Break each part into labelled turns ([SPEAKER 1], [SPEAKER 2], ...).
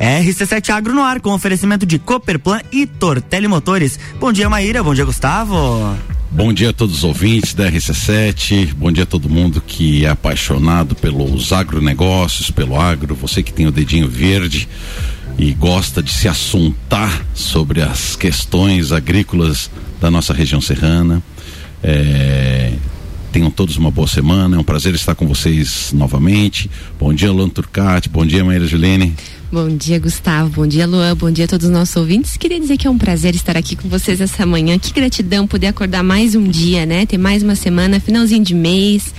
[SPEAKER 1] RC7 Agro no ar com oferecimento de Cooperplan e Tortelli Motores. Bom dia, Maíra. Bom dia, Gustavo.
[SPEAKER 2] Bom dia a todos os ouvintes da RC7, bom dia a todo mundo que é apaixonado pelos agronegócios, pelo agro, você que tem o dedinho verde e gosta de se assuntar sobre as questões agrícolas da nossa região serrana. É, tenham todos uma boa semana, é um prazer estar com vocês novamente. Bom dia, Luan Turcati, bom dia, Maíra Juline.
[SPEAKER 3] Bom dia, Gustavo. Bom dia, Luan. Bom dia a todos os nossos ouvintes. Queria dizer que é um prazer estar aqui com vocês essa manhã. Que gratidão poder acordar mais um dia, né? Ter mais uma semana, finalzinho de mês.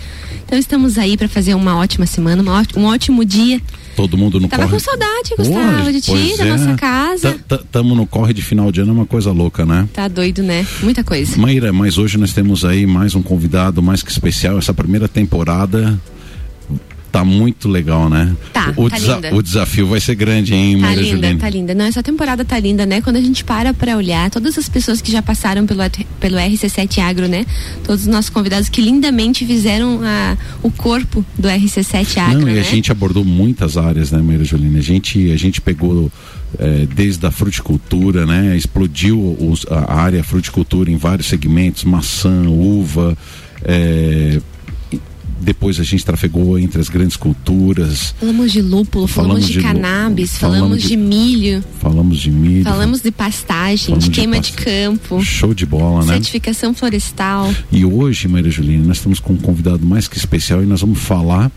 [SPEAKER 3] Então estamos aí para fazer uma ótima semana, uma, um ótimo dia.
[SPEAKER 2] Todo mundo no
[SPEAKER 3] Tava
[SPEAKER 2] corre.
[SPEAKER 3] com saudade, Gustavo,
[SPEAKER 2] Hoje,
[SPEAKER 3] de ti, da
[SPEAKER 2] é.
[SPEAKER 3] nossa casa.
[SPEAKER 2] Tamo no corre de final de ano, é uma coisa louca, né?
[SPEAKER 3] Tá doido, né? Muita coisa.
[SPEAKER 2] Maíra, mas hoje nós temos aí mais um convidado mais que especial. Essa primeira temporada tá muito legal, né?
[SPEAKER 3] Tá,
[SPEAKER 2] o,
[SPEAKER 3] tá
[SPEAKER 2] desa
[SPEAKER 3] linda.
[SPEAKER 2] o desafio vai ser grande, hein,
[SPEAKER 3] Tá
[SPEAKER 2] Maíra
[SPEAKER 3] linda,
[SPEAKER 2] Juliane?
[SPEAKER 3] tá linda. Não, essa temporada tá linda, né? Quando a gente para pra olhar todas as pessoas que já passaram pelo, pelo RC7 Agro, né? Todos os nossos convidados que lindamente fizeram a, o corpo do RC7 Agro,
[SPEAKER 2] Não, e
[SPEAKER 3] né?
[SPEAKER 2] a gente abordou muitas áreas, né, Maíra Juliana? A gente, a gente pegou eh, desde a fruticultura, né? Explodiu os- a área fruticultura em vários segmentos, maçã, uva, e depois a gente trafegou entre as grandes culturas,
[SPEAKER 3] Falamos de lúpulo, falamos,
[SPEAKER 2] Falamos
[SPEAKER 3] de,
[SPEAKER 2] de
[SPEAKER 3] cannabis,
[SPEAKER 2] falamos
[SPEAKER 3] falamos
[SPEAKER 2] de-
[SPEAKER 3] de, milho,
[SPEAKER 2] falamos de milho.
[SPEAKER 3] falamos de pastagem,
[SPEAKER 2] Falamos
[SPEAKER 3] de
[SPEAKER 2] de
[SPEAKER 3] queima
[SPEAKER 2] pasta-
[SPEAKER 3] de campo,
[SPEAKER 2] Show de bola, né?
[SPEAKER 3] certificação florestal.
[SPEAKER 2] E hoje, Maria Juliana, nós estamos com um convidado mais que especial e nós vamos falar.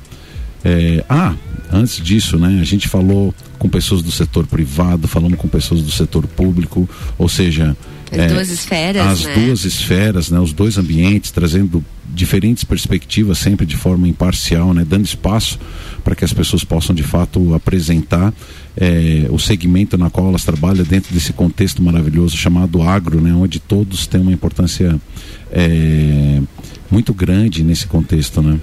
[SPEAKER 2] é, ah, antes disso, né? A gente falou com pessoas do setor privado, falamos com pessoas do setor público, ou seja,
[SPEAKER 3] As
[SPEAKER 2] é,
[SPEAKER 3] duas esferas,
[SPEAKER 2] as
[SPEAKER 3] né?
[SPEAKER 2] duas esferas, né? Os dois ambientes, trazendo diferentes perspectivas, sempre de forma imparcial, né? Dando espaço para que as pessoas possam de fato apresentar é, o segmento na qual elas trabalham dentro desse contexto maravilhoso chamado agro, né? Onde todos têm uma importância é, muito grande nesse contexto, né?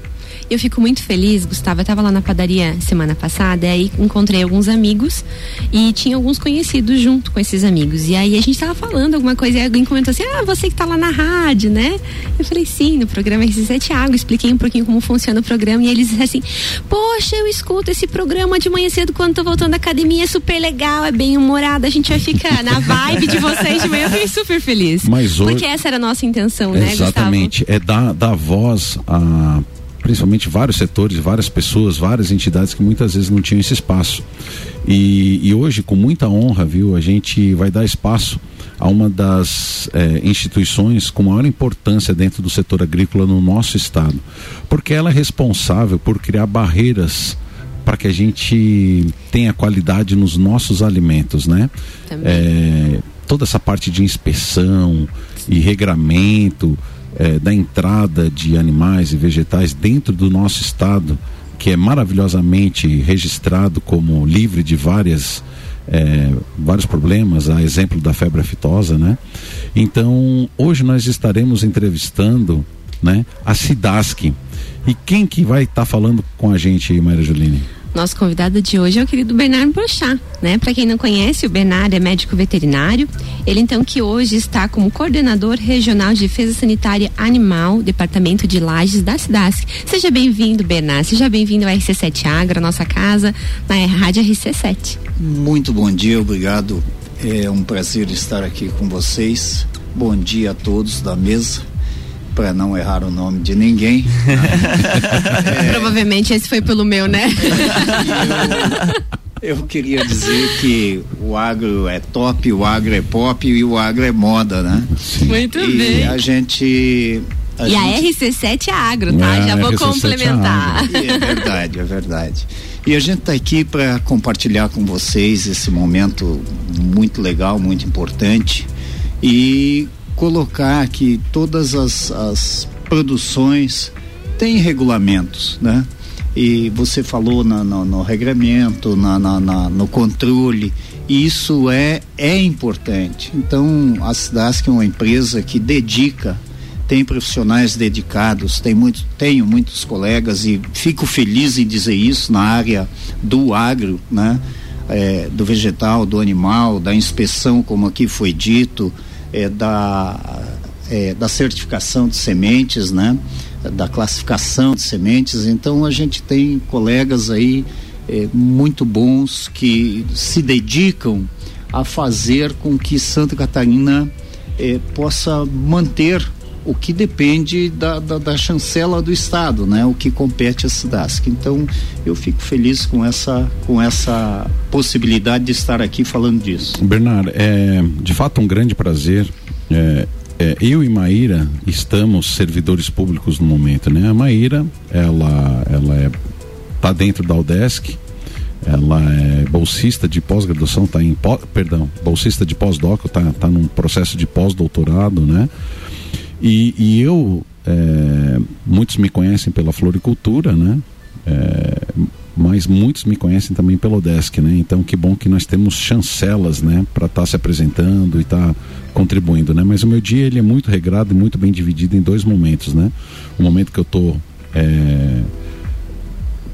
[SPEAKER 3] Eu fico muito feliz, Gustavo. Eu estava lá na padaria semana passada, e aí encontrei alguns amigos e tinha alguns conhecidos junto com esses amigos. E aí a gente estava falando alguma coisa e alguém comentou assim: Ah, você que está lá na rádio, né? Eu falei: Sim, no programa RC7 Água. Expliquei um pouquinho como funciona o programa e eles disseram assim: Poxa, eu escuto esse programa de manhã cedo quando tô voltando da academia, é super legal, é bem humorado. A gente vai ficar na vibe de vocês de manhã. Eu fiquei super feliz.
[SPEAKER 2] Mas hoje-
[SPEAKER 3] Porque essa era a nossa intenção, né, Gustavo?
[SPEAKER 2] Exatamente. É dar, dar voz a principalmente vários setores, várias pessoas, várias entidades que muitas vezes não tinham esse espaço. E, e hoje, com muita honra, viu, a gente vai dar espaço a uma das eh, instituições com maior importância dentro do setor agrícola no nosso estado, porque ela é responsável por criar barreiras para que a gente tenha qualidade nos nossos alimentos, né? É, toda essa parte de inspeção e regramento é, da entrada de animais e vegetais dentro do nosso estado, que é maravilhosamente registrado como livre de várias é, vários problemas, a exemplo da febre aftosa, né? Então, hoje nós estaremos entrevistando, né, a Sidasc. E quem que vai estar falando com a gente aí, Maria Juline?
[SPEAKER 3] Nosso convidado de hoje é o querido Bernardo Brochá, né? Para quem não conhece, o Bernardo é médico veterinário. Ele então que hoje está como coordenador regional de defesa sanitária animal, departamento de Lages da Cidasc. Seja bem-vindo, Bernardo. Seja bem-vindo ao RC7 Agro, nossa casa, na Rádio RC7.
[SPEAKER 4] Muito bom dia, obrigado. É um prazer estar aqui com vocês. Bom dia a todos da mesa, para não errar o nome de ninguém.
[SPEAKER 3] Provavelmente esse foi pelo meu, né?
[SPEAKER 4] Eu queria dizer que o agro é top, o agro é pop e o agro é moda, né?
[SPEAKER 3] Muito
[SPEAKER 4] e
[SPEAKER 3] bem.
[SPEAKER 4] a gente. A
[SPEAKER 3] e a
[SPEAKER 4] gente...
[SPEAKER 3] RC7 é agro, tá?
[SPEAKER 2] É,
[SPEAKER 3] Já
[SPEAKER 2] a
[SPEAKER 3] vou
[SPEAKER 2] RC7 é
[SPEAKER 3] complementar.
[SPEAKER 4] E é verdade, é verdade. E a gente está aqui para compartilhar com vocês esse momento muito legal, muito importante e colocar que todas as, as produções têm regulamentos, né? E você falou na, no, no regramento, na, na, na, no controle, e isso é, é importante. Então, a Cidasc é uma empresa que dedica tem profissionais dedicados, tem muito, tenho muitos colegas e fico feliz em dizer isso na área do agro, né? É, do vegetal, do animal, da inspeção, como aqui foi dito, é, da, é, da certificação de sementes, né? Da classificação de sementes. Então a gente tem colegas aí é, muito bons que se dedicam a fazer com que Santa Catarina é, possa manter o que depende da, da, da, chancela do estado, né? O que compete à SIDASC. Então, eu fico feliz com essa com essa possibilidade de estar aqui falando disso.
[SPEAKER 2] Bernardo, é de fato um grande prazer. É, é, eu e Maíra estamos servidores públicos no momento, né? A Maíra, ela, ela é tá dentro da UDESC, ela é bolsista de pós-graduação, tá em, perdão, bolsista de pós-doc, tá, tá num processo de pós-doutorado, né? E, e eu, é, muitos me conhecem pela floricultura, né? É, mas muitos me conhecem também pelo Desk, né? Então que bom que nós temos chancelas, né, para estar tá se apresentando e estar tá contribuindo, né? Mas o meu dia ele é muito regrado e muito bem dividido em dois momentos, né? O momento que eu é,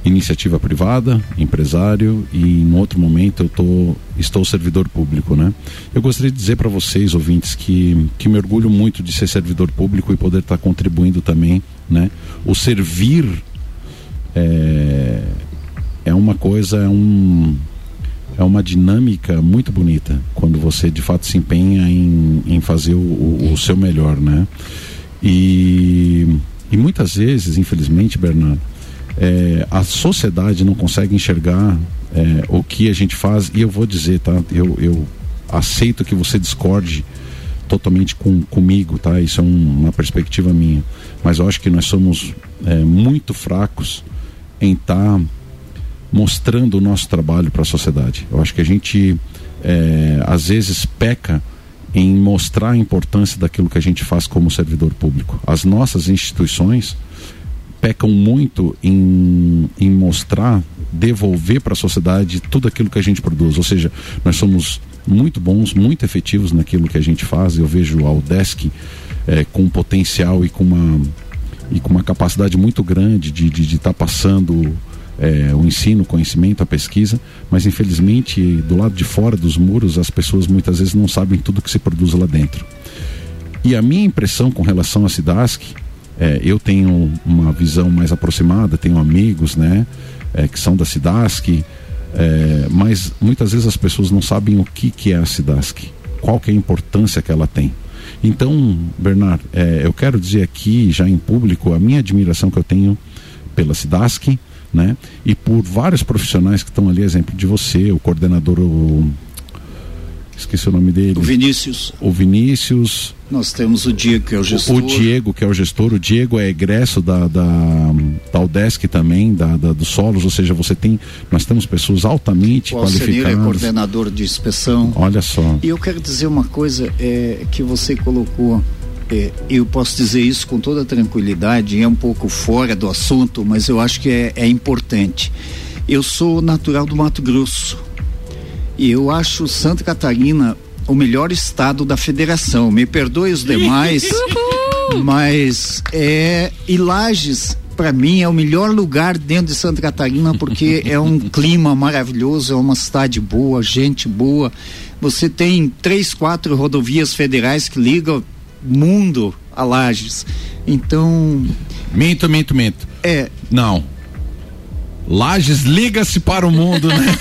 [SPEAKER 2] iniciativa privada, empresário e em outro momento eu tô, estou servidor público, né? Eu gostaria de dizer para vocês, ouvintes, que, que me orgulho muito de ser servidor público e poder estar tá contribuindo também, né? O servir é, é uma coisa, é um é uma dinâmica muito bonita quando você de fato se empenha em, em fazer o, o, o seu melhor, né? E, e muitas vezes, infelizmente, Bernardo, é, a sociedade não consegue enxergar é, o que a gente faz e eu vou dizer, tá? Eu, eu aceito que você discorde totalmente com, comigo, tá? Isso é um, uma perspectiva minha, mas eu acho que nós somos é, muito fracos em estar tá mostrando o nosso trabalho para a sociedade. Eu acho que a gente é, às vezes peca em mostrar a importância daquilo que a gente faz como servidor público. As nossas instituições pecam muito em, em mostrar, devolver para a sociedade tudo aquilo que a gente produz. Ou seja, nós somos muito bons, muito efetivos naquilo que a gente faz. Eu vejo a Udesc é, com potencial e com uma, e com uma capacidade muito grande de estar de, de tá passando é, o ensino, o conhecimento, a pesquisa, mas infelizmente do lado de fora dos muros as pessoas muitas vezes não sabem tudo que se produz lá dentro. E a minha impressão com relação à Cidasc é, eu tenho uma visão mais aproximada, tenho amigos, né, é, que são da Cidasc, é, mas muitas vezes as pessoas não sabem o que, que é a Cidasc, qual que é a importância que ela tem. Então, Bernardo, é, eu quero dizer aqui, já em público, a minha admiração que eu tenho pela Cidasc, né, e por vários profissionais que estão ali, exemplo de você, o coordenador, o, esqueci o nome dele.
[SPEAKER 4] O Vinícius.
[SPEAKER 2] O Vinícius,
[SPEAKER 4] nós temos o Diego, que é o gestor.
[SPEAKER 2] O, Diego, que é o gestor. O Diego é egresso da, da, da UDESC também, da, da, dos solos, ou seja, você tem. Nós temos pessoas altamente o qualificadas.
[SPEAKER 4] é coordenador de inspeção.
[SPEAKER 2] Olha só.
[SPEAKER 4] E eu quero dizer uma coisa é, que você colocou. É, eu posso dizer isso com toda tranquilidade, é um pouco fora do assunto, mas eu acho que é, é importante. Eu sou natural do Mato Grosso. E eu acho Santa Catarina o melhor estado da federação. Me perdoe os demais, mas é e Lages para mim é o melhor lugar dentro de Santa Catarina porque é um clima maravilhoso, é uma cidade boa, gente boa. Você tem três, quatro rodovias federais que ligam mundo a Lages. Então.
[SPEAKER 2] Minto, minto, minto.
[SPEAKER 4] É.
[SPEAKER 2] Não. Lages liga-se para o mundo, né?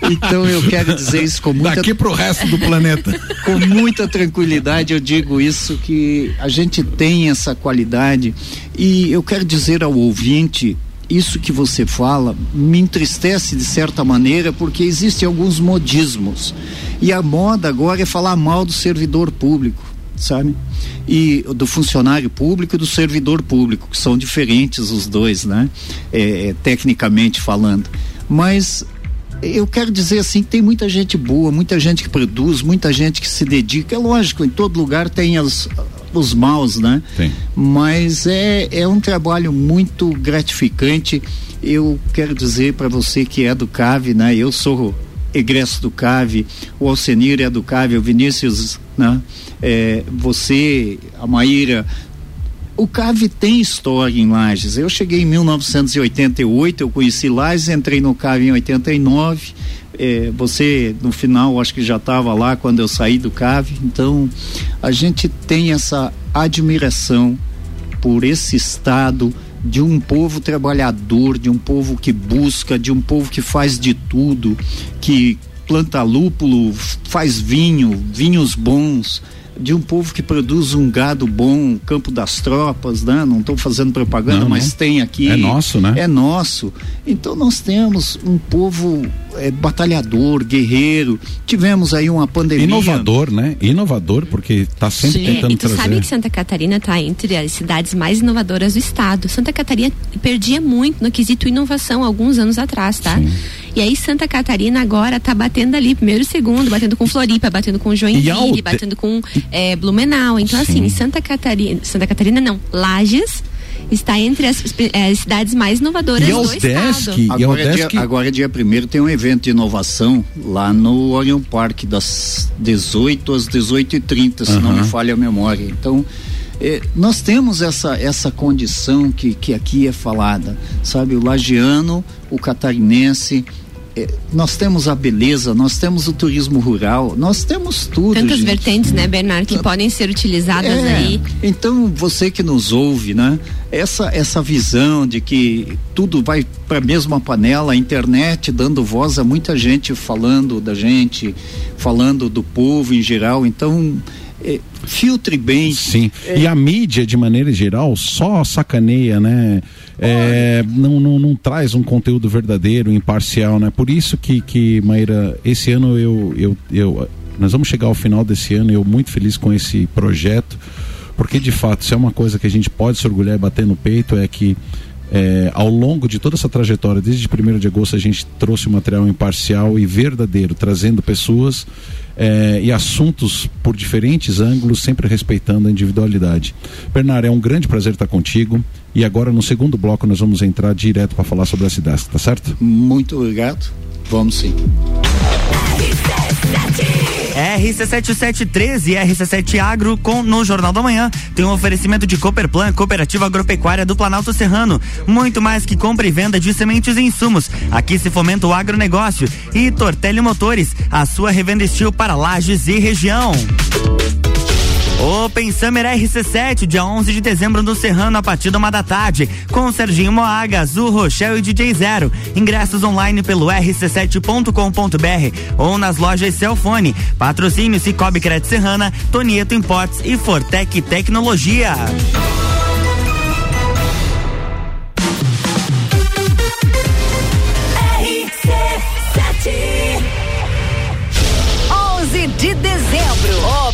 [SPEAKER 4] então eu quero dizer isso com muita
[SPEAKER 2] daqui para o resto do planeta.
[SPEAKER 4] com muita tranquilidade eu digo isso que a gente tem essa qualidade e eu quero dizer ao ouvinte isso que você fala me entristece de certa maneira porque existem alguns modismos e a moda agora é falar mal do servidor público sabe? E do funcionário público e do servidor público, que são diferentes os dois, né? É, é, tecnicamente falando. Mas eu quero dizer assim, tem muita gente boa, muita gente que produz, muita gente que se dedica. É lógico, em todo lugar tem as, os maus, né?
[SPEAKER 2] Sim.
[SPEAKER 4] Mas é, é um trabalho muito gratificante. Eu quero dizer para você que é do CAV, né? Eu sou egresso do CAV, o Alcenir é do CAV, o Vinícius, né? É, você, a Maíra, o CAV tem história em Lages. Eu cheguei em 1988, eu conheci Lages, entrei no CAV em 89. É, você, no final, acho que já estava lá quando eu saí do CAV. Então, a gente tem essa admiração por esse estado de um povo trabalhador, de um povo que busca, de um povo que faz de tudo, que planta lúpulo, faz vinho, vinhos bons, de um povo que produz um gado bom, Campo das Tropas, né? Não estou fazendo propaganda, não, mas não. tem aqui.
[SPEAKER 2] É nosso, né?
[SPEAKER 4] É nosso. Então nós temos um povo é, batalhador, guerreiro. Tivemos aí uma pandemia.
[SPEAKER 2] Inovador, né? Inovador, porque está sempre Sim. tentando
[SPEAKER 3] e tu
[SPEAKER 2] trazer.
[SPEAKER 3] sabe que Santa Catarina está entre as cidades mais inovadoras do estado. Santa Catarina perdia muito no quesito inovação alguns anos atrás, tá? Sim. E aí Santa Catarina agora está batendo ali, primeiro e segundo, batendo com Floripa, batendo com Joinville, batendo com é, Blumenau. Então, assim, Sim. assim, Santa Catarina, Santa Catarina não, Lages está entre as, é, as cidades mais inovadoras e do estado.
[SPEAKER 2] E
[SPEAKER 4] agora, é dia, agora, dia primeiro, tem um evento de inovação lá no Orion Park, das 18 às 18h30, se não me falha a memória. Então, é, nós temos essa, essa condição que, que aqui é falada, sabe? O lagiano, o catarinense, é, nós temos a beleza, nós temos o turismo rural, nós temos tudo.
[SPEAKER 3] Tantas
[SPEAKER 4] gente.
[SPEAKER 3] vertentes, né, Bernardo, que podem ser utilizadas
[SPEAKER 4] é,
[SPEAKER 3] aí.
[SPEAKER 4] Então, você que nos ouve, né? Essa, essa visão de que tudo vai para a mesma panela, a internet dando voz a muita gente falando da gente, falando do povo em geral. Então, é, filtre bem.
[SPEAKER 2] Sim. É, e a mídia, de maneira geral, só sacaneia, né? É, não, não, não, traz um conteúdo verdadeiro, imparcial, né? Por isso que, que Maíra, esse ano eu, eu, eu. Nós vamos chegar ao final desse ano, eu muito feliz com esse projeto, porque de fato, se é uma coisa que a gente pode se orgulhar e bater no peito, é que é, ao longo de toda essa trajetória, desde 1 de agosto, a gente trouxe um material imparcial e verdadeiro, trazendo pessoas é, e assuntos por diferentes ângulos, sempre respeitando a individualidade. Bernardo, é um grande prazer estar contigo. E agora, no segundo bloco, nós vamos entrar direto para falar sobre a cidade, tá certo?
[SPEAKER 4] Muito obrigado. Vamos sim.
[SPEAKER 1] RC7713 e RC7 Agro com no Jornal da Manhã tem um oferecimento de Cooperplan, Cooperativa Agropecuária do Planalto Serrano. Muito mais que compra e venda de sementes e insumos. Aqui se fomenta o agronegócio. E Tortelli Motores, a sua revenda estilo para lajes e região. Open Summer RC7, dia 11 de dezembro no Serrano, a partir da uma da tarde, com Serginho Moaga, Azul Rochelle e DJ Zero. Ingressos online pelo rc7.com.br ou nas lojas Celfone. Patrocínio Cicobi Crédito Serrana, Tonieto Imports e Fortec Tecnologia.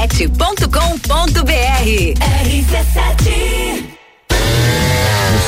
[SPEAKER 5] rc7.com.br. RC7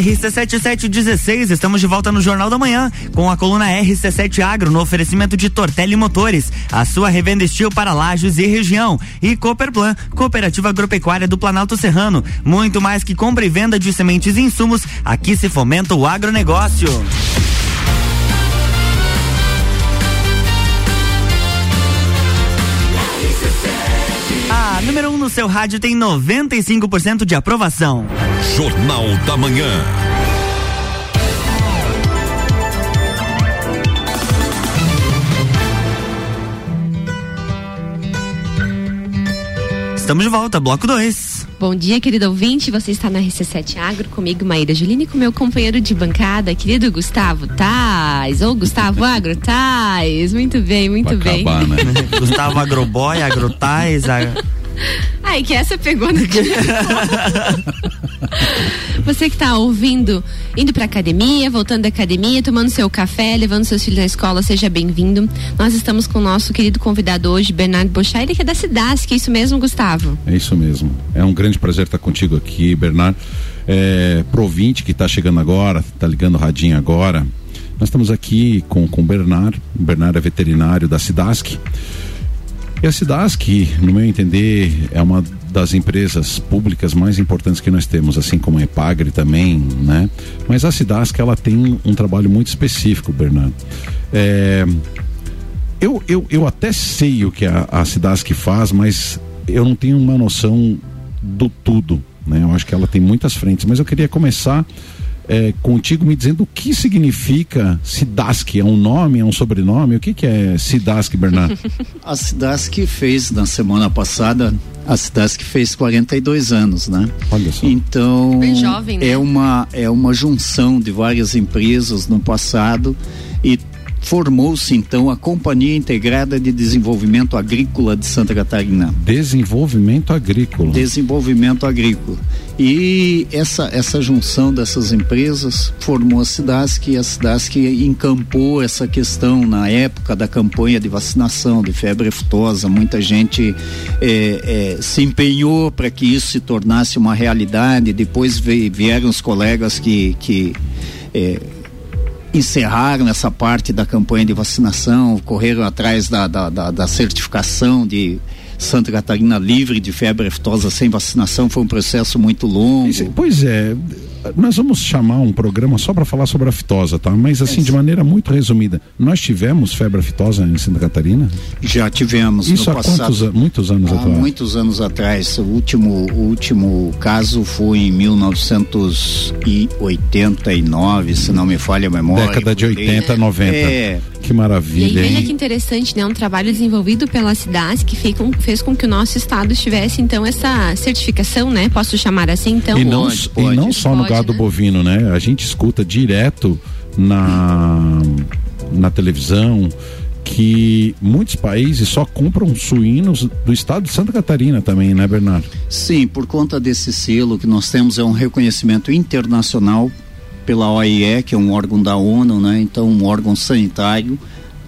[SPEAKER 1] RC7716, estamos de volta no Jornal da Manhã com a coluna RC7 Agro no oferecimento de Tortelli Motores, a sua revenda estilo para lajes e região. E Cooperplan, Cooperativa Agropecuária do Planalto Serrano. Muito mais que compra e venda de sementes e insumos, aqui se fomenta o agronegócio. Número 1 um no seu rádio tem 95% de aprovação.
[SPEAKER 6] Jornal da Manhã.
[SPEAKER 1] Estamos de volta, bloco 2.
[SPEAKER 3] Bom dia, querido ouvinte. Você está na RC7 Agro comigo, Maíra Juline, e com meu companheiro de bancada, querido Gustavo Tais. Ou Gustavo Agro Tais. Muito bem, muito
[SPEAKER 2] Pra
[SPEAKER 3] bem.
[SPEAKER 2] acabar, né?
[SPEAKER 1] Gustavo Agroboy, Agrotais, a...
[SPEAKER 3] Ai, que essa pegou no Você que tá ouvindo, indo pra academia, voltando da academia, tomando seu café, levando seus filhos na escola, seja bem-vindo. Nós estamos com o nosso querido convidado hoje, Bernardo Bochá, ele que é da Cidasc, é isso mesmo, Gustavo?
[SPEAKER 2] É isso mesmo. É um grande prazer estar contigo aqui, Bernardo. É, pro ouvinte que está chegando agora, está ligando o radinho agora, nós estamos aqui com, com o Bernardo. O Bernardo é veterinário da Cidasc. E a Cidasc, no meu entender, é uma das empresas públicas mais importantes que nós temos, assim como a Epagre também, né? Mas a Cidasc, ela tem um trabalho muito específico, Bernardo. É, eu, eu, eu até sei o que a, a Cidasc faz, mas eu não tenho uma noção do tudo, né? Eu acho que ela tem muitas frentes, mas eu queria começar é, contigo me dizendo o que significa Cidasc, é um nome, é um sobrenome, o que que é Cidasc, Bernardo?
[SPEAKER 4] A Cidasc fez na semana passada, a Cidasc fez 42 anos, né?
[SPEAKER 2] Olha só.
[SPEAKER 4] Então
[SPEAKER 3] Bem jovem, né?
[SPEAKER 4] é uma é uma junção de várias empresas no passado e formou-se então a Companhia Integrada de Desenvolvimento Agrícola de Santa Catarina.
[SPEAKER 2] Desenvolvimento agrícola.
[SPEAKER 4] Desenvolvimento agrícola. E essa, essa junção dessas empresas formou a Cidasc e a Cidasc encampou essa questão na época da campanha de vacinação de febre aftosa. Muita gente eh, eh, se empenhou para que isso se tornasse uma realidade. Depois vieram os colegas que, que eh, encerraram essa parte da campanha de vacinação, correram atrás da, da, da, da certificação de Santa Catarina livre de febre aftosa sem vacinação. Foi um processo muito longo.
[SPEAKER 2] Pois é, nós vamos chamar um programa só para falar sobre a fitosa, tá? Mas assim, de maneira muito resumida, nós tivemos febre aftosa em Santa Catarina?
[SPEAKER 4] Já tivemos
[SPEAKER 2] Isso
[SPEAKER 4] no
[SPEAKER 2] há
[SPEAKER 4] passado.
[SPEAKER 2] quantos, an- muitos anos
[SPEAKER 4] Há
[SPEAKER 2] atrás?
[SPEAKER 4] muitos anos atrás. O último, o último caso foi em 1989, se não me falha a memória.
[SPEAKER 2] Década de
[SPEAKER 4] por aí.
[SPEAKER 2] 80, 90.
[SPEAKER 4] É,
[SPEAKER 2] Que
[SPEAKER 3] E aí,
[SPEAKER 2] maravilha,
[SPEAKER 3] veja
[SPEAKER 2] hein?
[SPEAKER 3] que interessante, né? Um trabalho desenvolvido pela Cidasc que fez com, fez com que o nosso estado tivesse, então, essa certificação, né? Posso chamar assim, então?
[SPEAKER 2] E não,
[SPEAKER 4] Pode,
[SPEAKER 2] e
[SPEAKER 4] pode.
[SPEAKER 2] não só no Gado
[SPEAKER 3] né?
[SPEAKER 2] bovino, né? A gente escuta direto na, na televisão que muitos países só compram suínos do estado de Santa Catarina também, né, Bernardo?
[SPEAKER 4] sim, por conta desse selo que nós temos é um reconhecimento internacional pela OIE, que é um órgão da ONU, né? Então, um órgão sanitário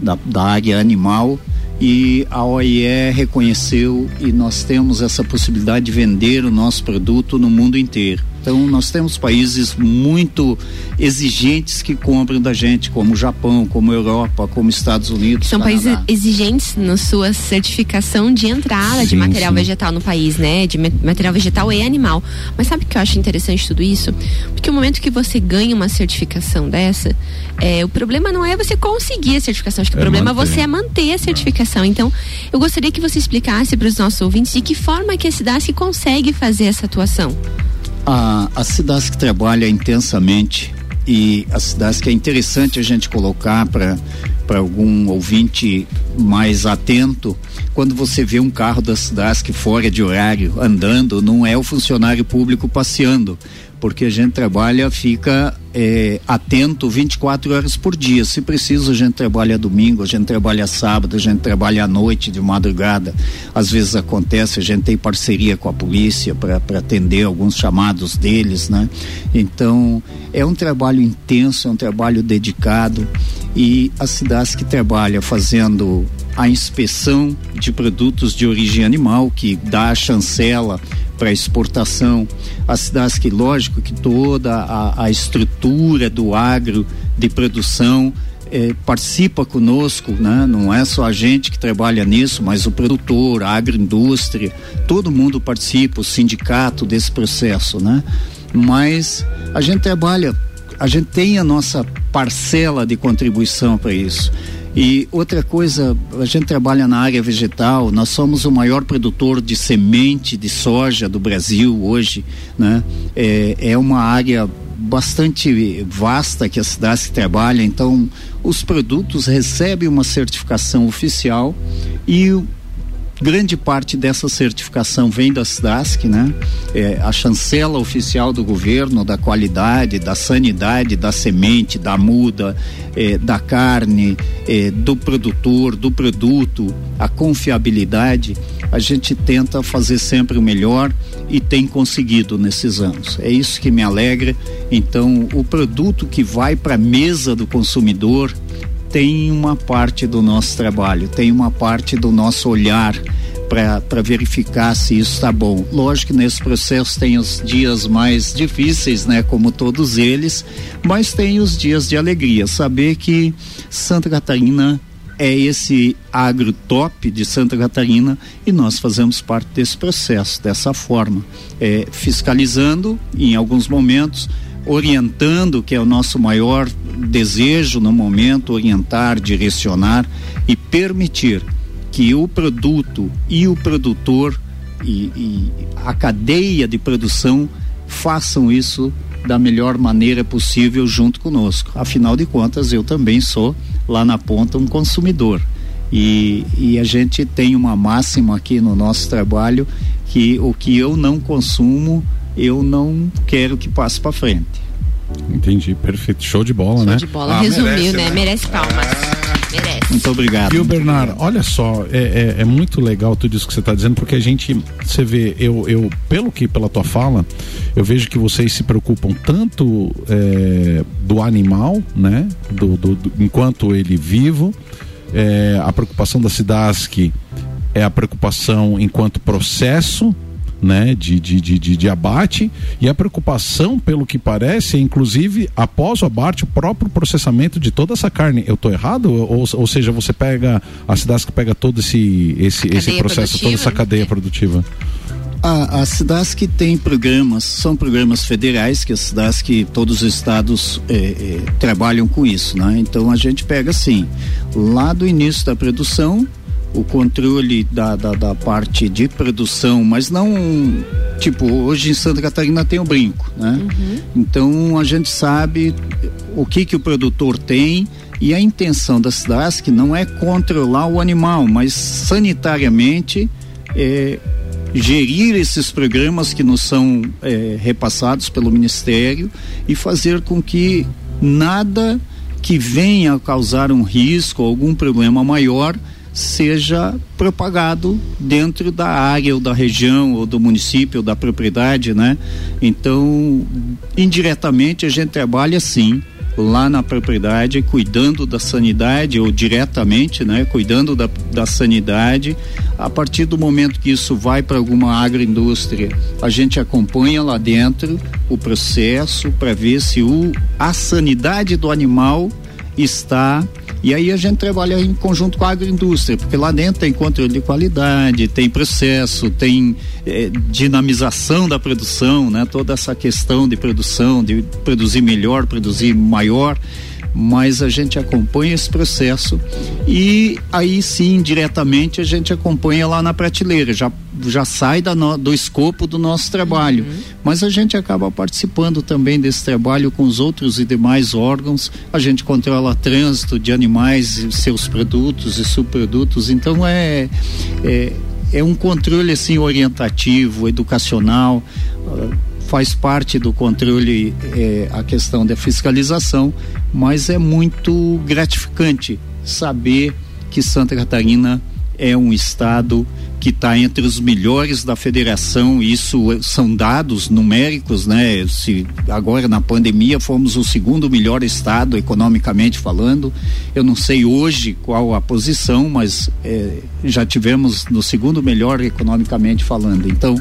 [SPEAKER 4] da, da área animal. E a OIE reconheceu e nós temos essa possibilidade de vender o nosso produto no mundo inteiro. Então, nós temos países muito exigentes que compram da gente, como o Japão, como a Europa, como Estados Unidos.
[SPEAKER 3] São
[SPEAKER 4] Canadá.
[SPEAKER 3] países exigentes na sua certificação de entrada de
[SPEAKER 2] Sim,
[SPEAKER 3] material
[SPEAKER 2] sim.
[SPEAKER 3] vegetal no país, né? De ma- material vegetal e animal. Mas sabe o que eu acho interessante tudo isso? Porque o momento que você ganha uma certificação dessa, é, o problema não é você conseguir a certificação, acho que o
[SPEAKER 2] É
[SPEAKER 3] problema
[SPEAKER 2] manter.
[SPEAKER 3] você é manter a certificação. Então, eu gostaria que você explicasse para os nossos ouvintes de que forma que a Cidasc consegue fazer essa atuação.
[SPEAKER 4] A, a Cidasc trabalha intensamente e a Cidasc é interessante a gente colocar para para algum ouvinte mais atento, quando você vê um carro da Cidasc fora de horário andando, não é o funcionário público passeando, porque a gente trabalha, fica é, atento 24 horas por dia. Se preciso, a gente trabalha domingo, a gente trabalha sábado, a gente trabalha à noite, de madrugada. Às vezes acontece, a gente tem parceria com a polícia para atender alguns chamados deles, né? Então, é um trabalho intenso, é um trabalho dedicado e a Cidasc trabalha fazendo a inspeção de produtos de origem animal, que dá a chancela para exportação. A SIDASC, lógico que toda a, a estrutura do agro de produção eh, participa conosco, né? não é só a gente que trabalha nisso, mas o produtor, a agroindústria, todo mundo participa, o sindicato desse processo. Né? Mas a gente trabalha, a gente tem a nossa parcela de contribuição para isso. E outra coisa, a gente trabalha na área vegetal, nós somos o maior produtor de semente de soja do Brasil hoje, né? É, é uma área bastante vasta que a cidade trabalha, então os produtos recebem uma certificação oficial e grande parte dessa certificação vem da SDASC, né? É, a chancela oficial do governo da qualidade, da sanidade da semente, da muda, é, da carne, é, do produtor, do produto, a confiabilidade, a gente tenta fazer sempre o melhor e tem conseguido nesses anos. É isso que me alegra. Então, o produto que vai para a mesa do consumidor tem uma parte do nosso trabalho, tem uma parte do nosso olhar para verificar se isso está bom. Lógico que nesse processo tem os dias mais difíceis, né, como todos eles, mas tem os dias de alegria. Saber que Santa Catarina é esse agro top de Santa Catarina e nós fazemos parte desse processo dessa forma, é, fiscalizando em alguns momentos orientando, que é o nosso maior desejo no momento, orientar, direcionar e permitir que o produto e o produtor e, e a cadeia de produção façam isso da melhor maneira possível junto conosco. Afinal de contas, eu também sou lá na ponta um consumidor. E, e a gente tem uma máxima aqui no nosso trabalho que o que eu não consumo, eu não quero que passe para frente.
[SPEAKER 2] Entendi, perfeito. Show de bola,
[SPEAKER 3] Show
[SPEAKER 2] né?
[SPEAKER 3] de bola. Resumiu,
[SPEAKER 2] merece,
[SPEAKER 3] né? Merece palmas. Merece.
[SPEAKER 4] Muito obrigado.
[SPEAKER 2] E o Bernardo, olha só, é, é, é muito legal tudo isso que você está dizendo, porque a gente, você vê, eu, eu, pelo que, pela tua fala, eu vejo que vocês se preocupam tanto é, do animal, né? Do, do, do- enquanto ele vivo, é, a preocupação da Cidasc é a preocupação enquanto processo, né, de, de, de, de, de abate e a preocupação, pelo que parece, é inclusive após o abate, o próprio processamento de toda essa carne. Eu estou errado? Ou, ou seja, você pega a cidade que pega todo esse esse, esse processo, toda essa cadeia produtiva.
[SPEAKER 4] A, a Cidasc tem programas, são programas federais que a Cidasc, todos os estados eh, eh, trabalham com isso, né? Então a gente pega assim, lá do início da produção, o controle da, da, da parte de produção, mas não tipo hoje em Santa Catarina tem o brinco, né? Então a gente sabe o que que o produtor tem e a intenção da Cidasc não é controlar o animal, mas sanitariamente eh, gerir esses programas que nos são eh, repassados pelo Ministério e fazer com que nada que venha a causar um risco, algum problema maior, seja propagado dentro da área ou da região ou do município ou da propriedade, né? Então, indiretamente a gente trabalha sim lá na propriedade, cuidando da sanidade ou diretamente, né, cuidando da, da sanidade. A partir do momento que isso vai para alguma agroindústria, a gente acompanha lá dentro o processo para ver se o, a sanidade do animal está e aí a gente trabalha em conjunto com a agroindústria, porque lá dentro tem controle de qualidade, tem processo, tem eh, dinamização da produção, né? Toda essa questão de produção, de produzir melhor, produzir maior, mas a gente acompanha esse processo e aí sim, diretamente, a gente acompanha lá na prateleira, já, já sai da no- do escopo do nosso trabalho. Mas a gente acaba participando também desse trabalho com os outros e demais órgãos. A gente controla trânsito de animais, e seus produtos e subprodutos. Então é, é, é um controle assim orientativo, educacional. ah, faz parte do controle eh, a questão da fiscalização, mas é muito gratificante saber que Santa Catarina é um estado que está entre os melhores da federação. Isso são dados numéricos, né? Se agora na pandemia fomos o segundo melhor estado economicamente falando. Eu não sei hoje qual a posição, mas eh, já tivemos no segundo melhor economicamente falando. Então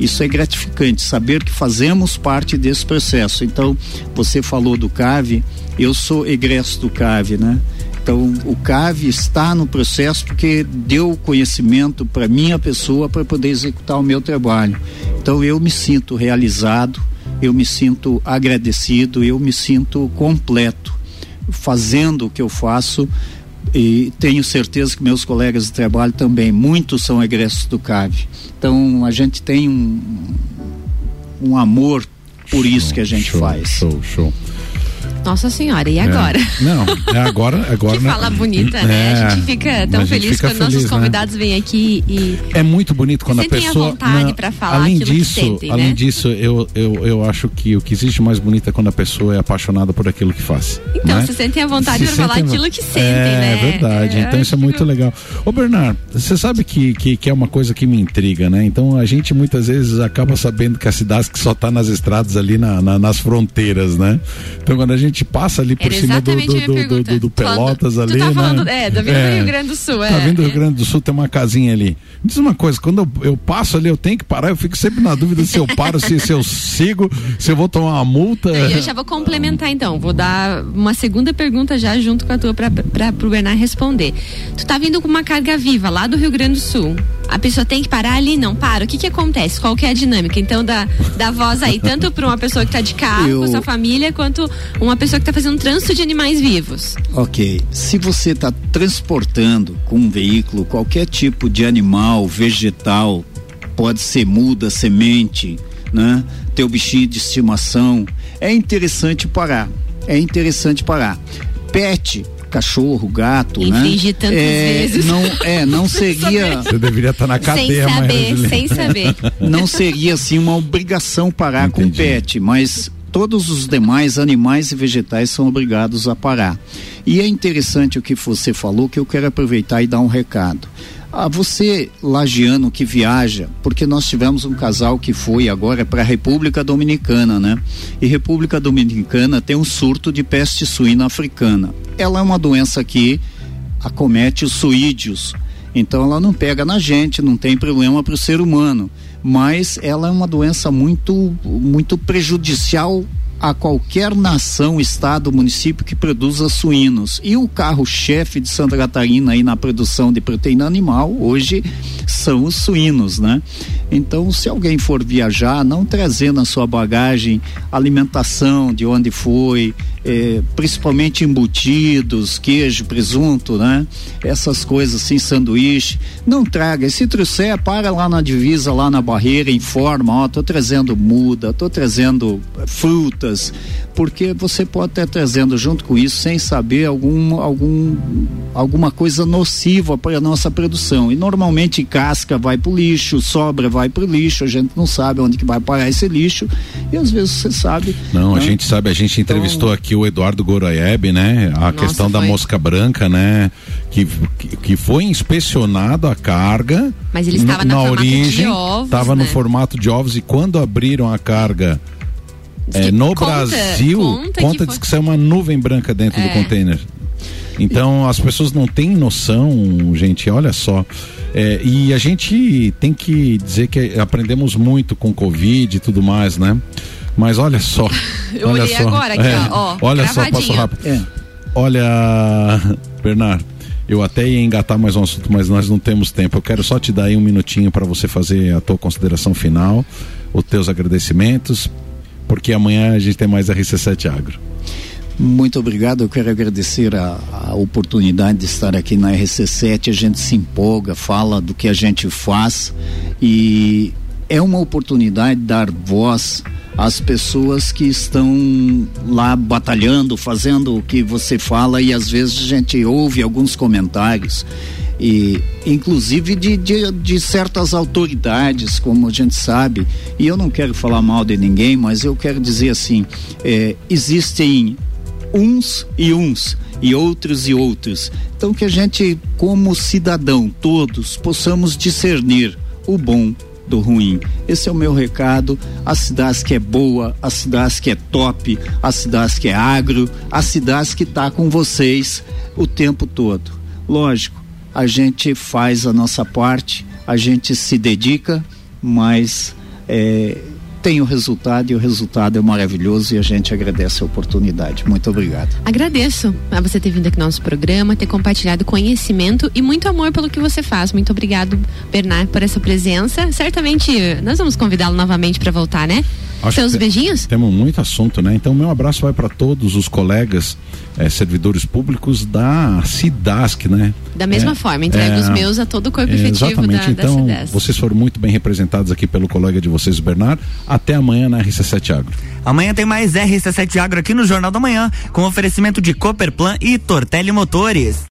[SPEAKER 4] isso é gratificante saber que fazemos parte desse processo. Então você falou do CAVE, eu sou egresso do CAVE, né? Então, o CAV está no processo porque deu conhecimento para minha pessoa para poder executar o meu trabalho. Então, eu me sinto realizado, eu me sinto agradecido, eu me sinto completo fazendo o que eu faço e tenho certeza que meus colegas de trabalho também, muitos são egressos do CAV. Então, a gente tem um, um amor por
[SPEAKER 2] Show,
[SPEAKER 4] isso que a gente
[SPEAKER 2] show,
[SPEAKER 4] faz.
[SPEAKER 2] Show, show.
[SPEAKER 3] Nossa senhora, e agora?
[SPEAKER 2] É. Não, é agora, agora.
[SPEAKER 3] que
[SPEAKER 2] né?
[SPEAKER 3] fala bonita, né?
[SPEAKER 2] É,
[SPEAKER 3] a gente fica tão
[SPEAKER 2] a gente
[SPEAKER 3] feliz
[SPEAKER 2] fica
[SPEAKER 3] quando nossos
[SPEAKER 2] feliz, né?
[SPEAKER 3] convidados vêm aqui e
[SPEAKER 2] É muito bonito quando a
[SPEAKER 3] Sentem à
[SPEAKER 2] pessoa.
[SPEAKER 3] vontade pra falar
[SPEAKER 2] além
[SPEAKER 3] aquilo que
[SPEAKER 2] disso,
[SPEAKER 3] sentem,
[SPEAKER 2] além
[SPEAKER 3] né?
[SPEAKER 2] disso, eu, eu, eu acho que o que existe mais bonito é quando a pessoa é apaixonada por aquilo que faz.
[SPEAKER 3] Então,
[SPEAKER 2] né?
[SPEAKER 3] se sentem à vontade
[SPEAKER 2] Se
[SPEAKER 3] para falar aquilo que sentem,
[SPEAKER 2] é,
[SPEAKER 3] né?
[SPEAKER 2] É verdade.
[SPEAKER 3] É,
[SPEAKER 2] então isso é muito
[SPEAKER 3] que-
[SPEAKER 2] legal. Ô Bernardo, você sabe que, que, que é uma coisa que me intriga, né? Então a gente muitas vezes acaba sabendo que a cidade que só está nas estradas ali na, na- nas fronteiras, né? Então quando a gente passa ali por
[SPEAKER 3] Era
[SPEAKER 2] cima do, do, do, do,
[SPEAKER 3] pergunta.
[SPEAKER 2] do- do Pelotas
[SPEAKER 3] Tu
[SPEAKER 2] ali,
[SPEAKER 3] tá
[SPEAKER 2] né?
[SPEAKER 3] falando, é, da vindo do Rio Grande do Sul, é.
[SPEAKER 2] Tá vindo do Rio
[SPEAKER 3] é.
[SPEAKER 2] Grande do Sul, tem uma casinha ali. Me diz uma coisa, quando eu, eu passo ali, eu tenho que parar, eu fico sempre na dúvida se eu paro, se, se eu sigo, se eu vou tomar uma multa.
[SPEAKER 3] Eu já vou complementar então, vou dar uma segunda pergunta já junto com a tua para pro Bernard responder. Tu tá vindo com uma carga viva lá do Rio Grande do Sul. A pessoa tem que parar ali? Não para. O que que acontece? Qual que é a dinâmica? Então, da, da voz aí, tanto para uma pessoa que tá de carro
[SPEAKER 4] Eu-
[SPEAKER 3] com sua família, quanto uma pessoa que tá fazendo trânsito de animais vivos.
[SPEAKER 4] Ok. Se você está transportando com um veículo qualquer tipo de animal, vegetal, pode ser muda, semente, né? Teu bichinho de estimação, é interessante parar. É interessante parar. Pet, cachorro, gato, né?
[SPEAKER 3] Infringir tantas
[SPEAKER 4] é,
[SPEAKER 3] vezes.
[SPEAKER 4] Não, é, não seria
[SPEAKER 2] Você deveria estar na
[SPEAKER 3] sem
[SPEAKER 2] cadeia amanhã,
[SPEAKER 3] saber, sem saber.
[SPEAKER 4] não seria assim uma obrigação parar com
[SPEAKER 2] Entendi.
[SPEAKER 4] pet, mas todos os demais animais e vegetais são obrigados a parar. E é interessante o que você falou, que eu quero aproveitar e dar um recado. A você, lagiano que viaja, porque nós tivemos um casal que foi agora para a República Dominicana, né? E República Dominicana tem um surto de peste suína africana. Ela é uma doença que acomete os suídeos. Então ela não pega na gente, não tem problema para o ser humano, mas ela é uma doença muito muito prejudicial a qualquer nação, estado, município que produza suínos. E o carro-chefe de Santa Catarina aí na produção de proteína animal hoje são os suínos, né? Então, se alguém for viajar, não trazer na sua bagagem alimentação de onde foi, eh, principalmente embutidos, queijo, presunto, né? Essas coisas assim, sanduíche, não traga. E se trouxer, para lá na divisa, lá na barreira, informa, ó, tô trazendo muda, tô trazendo eh, frutas, porque você pode estar trazendo junto com isso sem saber algum, algum alguma coisa nociva para a nossa produção. E normalmente casca vai para o lixo, sobra vai para o lixo, a gente não sabe onde que vai parar esse lixo e às vezes você sabe.
[SPEAKER 2] Não, a
[SPEAKER 4] né?
[SPEAKER 2] gente sabe, a gente entrevistou
[SPEAKER 4] Então-
[SPEAKER 2] aqui o Eduardo Goroieb, né? A questão da
[SPEAKER 3] foi.
[SPEAKER 2] mosca branca, né? Que, que, que foi inspecionado a carga.
[SPEAKER 3] Mas ele
[SPEAKER 2] no-
[SPEAKER 3] estava no
[SPEAKER 2] na
[SPEAKER 3] formato de
[SPEAKER 2] origem,
[SPEAKER 3] ovos,
[SPEAKER 2] Estava no
[SPEAKER 3] né?
[SPEAKER 2] formato de ovos e quando abriram a carga é, no
[SPEAKER 3] conta-
[SPEAKER 2] Brasil,
[SPEAKER 3] conta
[SPEAKER 2] conta,
[SPEAKER 3] que
[SPEAKER 2] diz
[SPEAKER 3] foi-
[SPEAKER 2] que saiu uma nuvem branca dentro do
[SPEAKER 3] É.
[SPEAKER 2] container. Então as pessoas não têm noção, gente, olha só. É, e a gente tem que dizer que aprendemos muito com Covid e tudo mais, né? Mas olha só.
[SPEAKER 3] Eu
[SPEAKER 2] olha
[SPEAKER 3] olhei
[SPEAKER 2] só.
[SPEAKER 3] agora aqui,
[SPEAKER 2] É,
[SPEAKER 3] ó, ó,
[SPEAKER 2] Olha só,
[SPEAKER 3] gravadinho.
[SPEAKER 2] passou rápido.
[SPEAKER 4] É.
[SPEAKER 2] Olha, Bernardo, eu até ia engatar mais um assunto, mas nós não temos tempo. Eu quero só te dar aí um minutinho para você fazer a tua consideração final, os teus agradecimentos, porque amanhã a gente tem mais RC7 Agro.
[SPEAKER 4] Muito obrigado. Eu quero agradecer a, a oportunidade de estar aqui na RC7. A gente se empolga, fala do que a gente faz e é uma oportunidade de dar voz às pessoas que estão lá batalhando, fazendo o que você fala e às vezes a gente ouve alguns comentários e inclusive de, de, de certas autoridades, como a gente sabe, e eu não quero falar mal de ninguém, mas eu quero dizer assim, é, existem uns e uns e outros e outros. Então que a gente, como cidadão, todos possamos discernir o bom do ruim. Esse é o meu recado. A cidade que é boa, a cidade que é top, a cidade que é agro, a cidade que está com vocês o tempo todo. Lógico, a gente faz a nossa parte, a gente se dedica, mas é, tem o resultado e o resultado é maravilhoso e a gente agradece a oportunidade. Muito obrigado.
[SPEAKER 3] Agradeço a você ter vindo aqui no nosso programa, ter compartilhado conhecimento e muito amor pelo que você faz. Muito obrigado, Bernard, por essa presença. Certamente nós vamos convidá-lo novamente para voltar, né?
[SPEAKER 2] Acho
[SPEAKER 3] Seus beijinhos?
[SPEAKER 2] Temos muito assunto, né? Então, meu abraço vai para todos os colegas eh, servidores públicos da Cidasc, né?
[SPEAKER 3] Da mesma
[SPEAKER 2] É,
[SPEAKER 3] forma, entrego
[SPEAKER 2] é,
[SPEAKER 3] os meus a todo o corpo
[SPEAKER 2] é,
[SPEAKER 3] efetivo
[SPEAKER 2] Exatamente.
[SPEAKER 3] da, da
[SPEAKER 2] então, vocês foram muito bem representados aqui pelo colega de vocês, o Bernardo. Até amanhã na RC7 Agro.
[SPEAKER 1] Amanhã tem mais RC7 Agro aqui no Jornal da Manhã, com oferecimento de Cooperplan e Tortelli Motores.